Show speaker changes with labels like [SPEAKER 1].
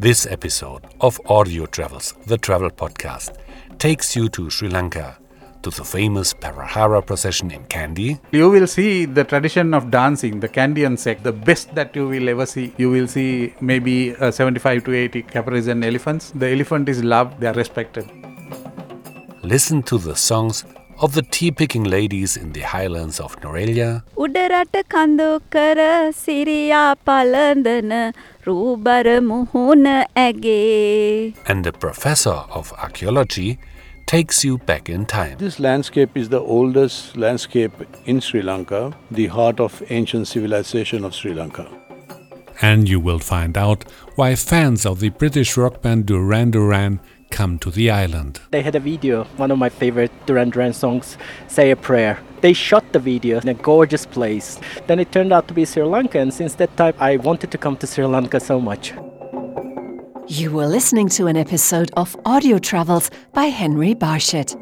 [SPEAKER 1] This episode of Audio Travels, the travel podcast, takes you to Sri Lanka, to the famous Perahera procession in Kandy,
[SPEAKER 2] You will see the tradition of dancing, the Kandyan sect, the best that you will ever see. You will see maybe uh, 75 to 80 caparisons elephants. The elephant is loved, they are respected.
[SPEAKER 1] listen to the songs of the tea picking ladies in the highlands of
[SPEAKER 3] Nuwara Eliya.
[SPEAKER 1] And the professor of archaeology takes you back in time.
[SPEAKER 4] This landscape is the oldest landscape in Sri Lanka, the heart of ancient civilization of Sri Lanka.
[SPEAKER 1] And you will find out why fans of the British rock band Duran Duran come to the island.
[SPEAKER 5] They had a video, one of my favorite Duran Duran songs, Save a Prayer. They shot the video in a gorgeous place. Then it turned out to be Sri Lanka, and since that time, I wanted to come to Sri Lanka so much.
[SPEAKER 6] You were listening to an episode of Audio Travels by Henry Barshett.